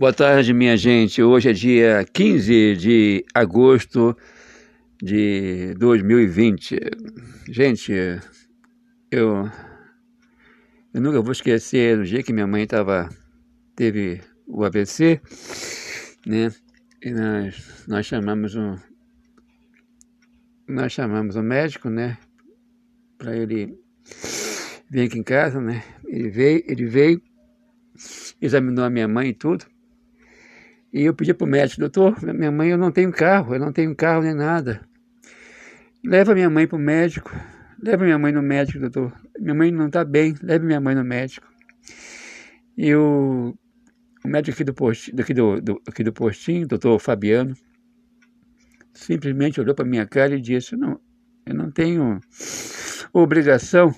Boa tarde, minha gente. Hoje é dia 15 de agosto de 2020. Gente, eu, eu nunca vou esquecer o dia que minha mãe tava, teve o AVC, né? E nós, nós chamamos um nós chamamos um médico, né? Para ele vir aqui em casa, né? Ele veio, ele veio, examinou a minha mãe e tudo. E eu pedi para o médico, doutor, minha mãe, eu não tenho carro, eu não tenho carro nem nada. Leva minha mãe para o médico, leva minha mãe no médico, doutor. Minha mãe não está bem, leve minha mãe no médico. E o, o médico aqui do, postinho, daqui do, do, aqui do postinho, doutor Fabiano, simplesmente olhou para minha cara e disse, não, eu não tenho obrigação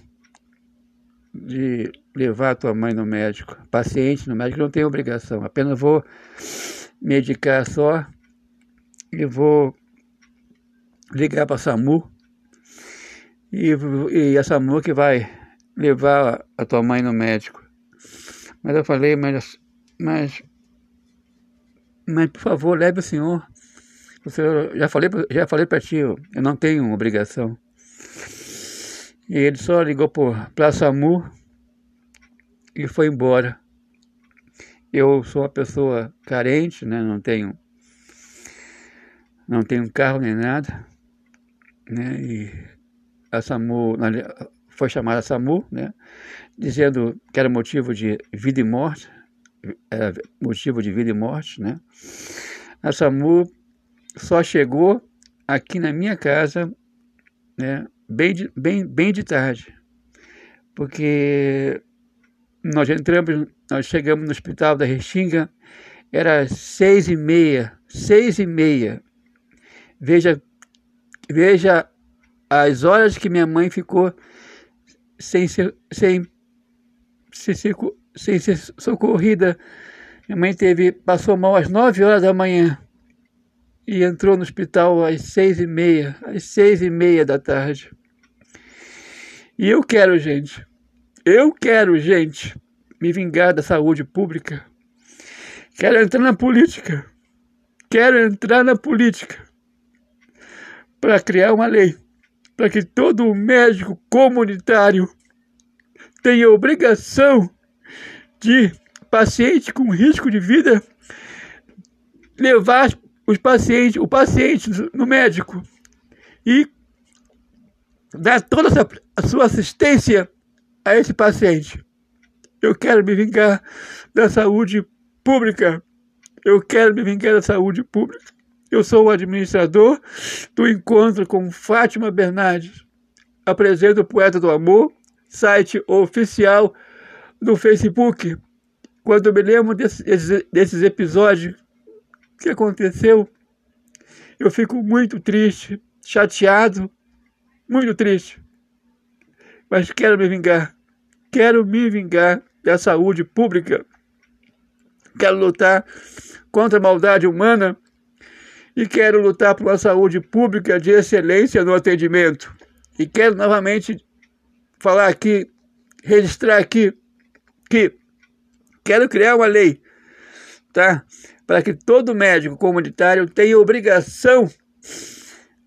de levar a tua mãe no médico, paciente no médico, não tem obrigação, apenas vou medicar só e vou ligar para a SAMU e, e a SAMU que vai levar a tua mãe no médico. Mas eu falei, mas, mas, mas por favor, leve o senhor. O senhor já falei, já falei para ti, eu não tenho obrigação. E ele só ligou para a SAMU e foi embora. Eu sou uma pessoa carente, né? Não tenho não tenho carro nem nada, né? E a SAMU foi chamada SAMU, né? Dizendo que era motivo de vida e morte, era motivo de vida e morte, né? A SAMU só chegou aqui na minha casa, né? Bem de, bem, bem de tarde, porque nós entramos, nós chegamos no hospital da Restinga, era seis e meia, seis e meia. Veja, veja as horas que minha mãe ficou sem ser, sem, sem, sem ser socorrida. Minha mãe teve, passou mal às nove horas da manhã e entrou no hospital às seis e meia, às seis e meia da tarde. E eu quero, gente, eu quero, gente, me vingar da saúde pública. Quero entrar na política. Quero entrar na política para criar uma lei para que todo médico comunitário tenha obrigação de paciente com risco de vida levar os pacientes, o paciente no médico e dar toda a sua assistência a esse paciente. Eu quero me vingar da saúde pública. Eu quero me vingar da saúde pública. Eu sou o administrador do encontro com Fátima Bernardes. Apresento o Poeta do Amor, site oficial do Facebook. Quando eu me lembro desses, desses episódios que aconteceu, eu fico muito triste, chateado, muito triste mas quero me vingar. Quero me vingar da saúde pública. Quero lutar contra a maldade humana e quero lutar por uma saúde pública de excelência no atendimento. E quero novamente falar aqui, registrar aqui, que quero criar uma lei, tá? Para que todo médico comunitário tenha obrigação,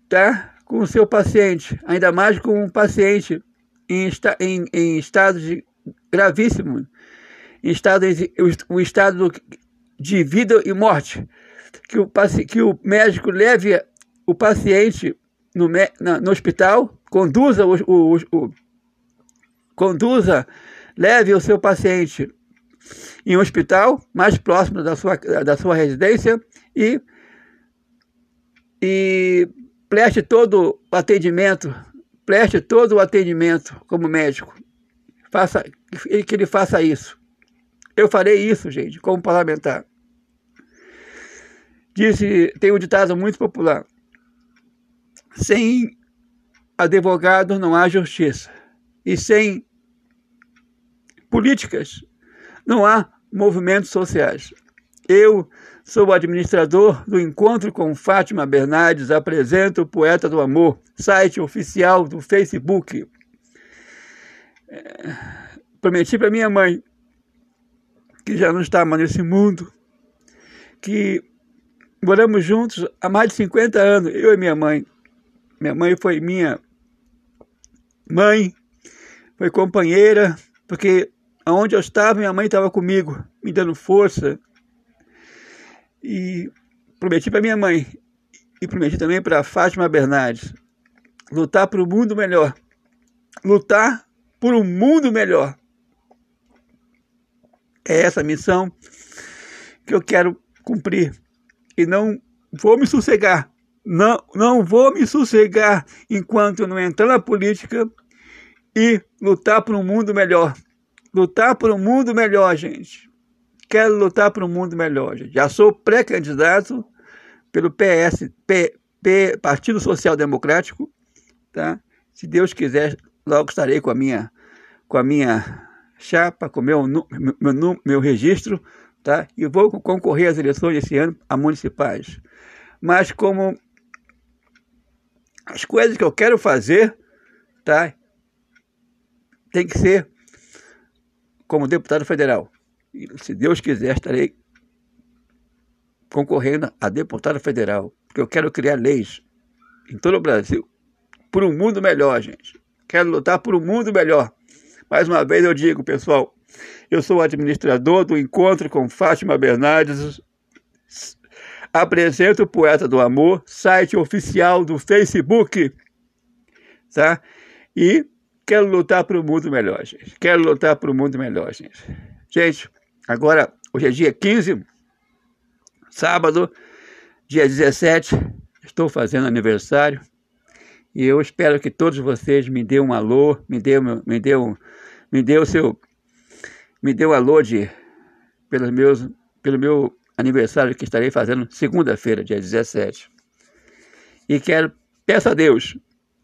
tá? Com o seu paciente, ainda mais com um paciente em, em, em estado de, gravíssimo, em estado, o estado de vida e morte, que o, que o médico leve o paciente no, no hospital, conduza o, o, o, conduza, leve o seu paciente em um hospital mais próximo da sua, da sua residência e, e preste todo o atendimento preste todo o atendimento como médico. Faça, que ele faça isso. Eu farei isso, gente, como parlamentar. Disse, tem um ditado muito popular. Sem advogado não há justiça. E sem políticas não há movimentos sociais. Eu sou o administrador do Encontro com Fátima Bernardes, apresento o Poeta do Amor, site oficial do Facebook. É, prometi para minha mãe, que já não está mais nesse mundo, que moramos juntos há mais de 50 anos, eu e minha mãe. Minha mãe foi minha mãe, foi companheira, porque aonde eu estava, minha mãe estava comigo, me dando força. E prometi para minha mãe, e prometi também para Fátima Bernardes, lutar por um mundo melhor. Lutar por um mundo melhor. É essa missão que eu quero cumprir. E não vou me sossegar. Não, não vou me sossegar enquanto não entrar na política e lutar por um mundo melhor. Lutar por um mundo melhor, gente. Quero lutar por um mundo melhor, gente. Já sou pré-candidato pelo PS, P, P, Partido Social Democrático, tá? Se Deus quiser, logo estarei com a minha, com a minha chapa, com meu, meu, meu, meu registro, tá? E vou concorrer às eleições esse ano, a municipais. Mas como as coisas que eu quero fazer, tá? Tem que ser como deputado federal. E, se Deus quiser, estarei concorrendo a deputado federal, porque eu quero criar leis em todo o Brasil por um mundo melhor, gente. Quero lutar por um mundo melhor. Mais uma vez eu digo, pessoal, eu sou administrador do Encontro com Fátima Bernardes. Apresento o Poeta do Amor, site oficial do Facebook, tá? E quero lutar para o mundo melhor, gente. Quero lutar para o mundo melhor, gente. Gente, agora, hoje é dia 15, sábado, dia 17, estou fazendo aniversário. E eu espero que todos vocês me dêem um alô, me dêem, me dêem, me dêem o seu, me dê um alô de, pelos meus, pelo meu aniversário que estarei fazendo segunda-feira, dia 17. E quero, peço a Deus,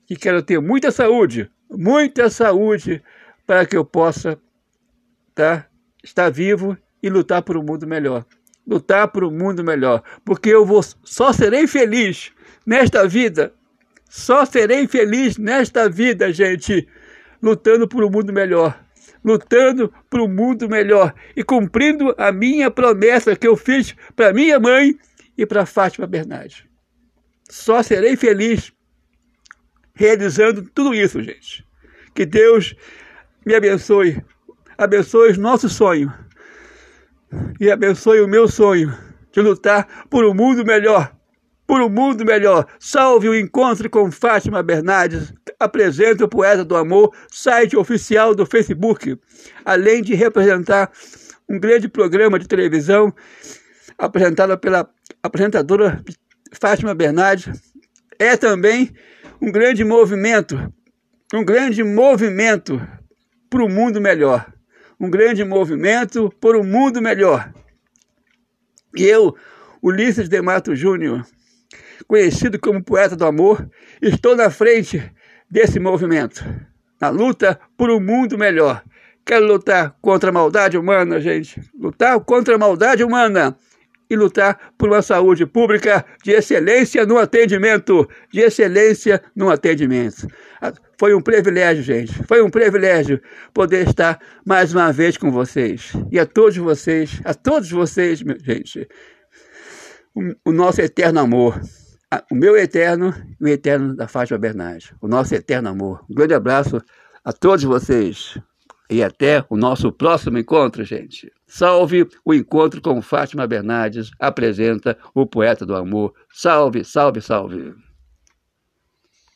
que quero ter muita saúde, muita saúde, para que eu possa tá, estar vivo e lutar por um mundo melhor. Lutar por um mundo melhor, porque eu vou, só serei feliz nesta vida só serei feliz nesta vida, gente, lutando por um mundo melhor. Lutando por um mundo melhor e cumprindo a minha promessa que eu fiz para minha mãe e para Fátima Bernardes. Só serei feliz realizando tudo isso, gente. Que Deus me abençoe, abençoe nosso sonho e abençoe o meu sonho de lutar por um mundo melhor por um mundo melhor. Salve o encontro com Fátima Bernardes. Apresenta o Poeta do Amor, site oficial do Facebook. Além de representar um grande programa de televisão apresentado pela apresentadora Fátima Bernardes, é também um grande movimento, um grande movimento para o mundo melhor. Um grande movimento por um mundo melhor. E eu, Ulisses de Mato Júnior, conhecido como poeta do amor, estou na frente desse movimento, na luta por um mundo melhor. Quero lutar contra a maldade humana, gente. Lutar contra a maldade humana e lutar por uma saúde pública de excelência no atendimento, de excelência no atendimento. Ah, foi um privilégio, gente. Foi um privilégio poder estar mais uma vez com vocês. E a todos vocês, a todos vocês, gente, o nosso eterno amor o meu eterno e o eterno da Fátima Bernardes. O nosso eterno amor. Um grande abraço a todos vocês. E até o nosso próximo encontro, gente. Salve o encontro com Fátima Bernardes, apresenta o poeta do amor. Salve, salve, salve.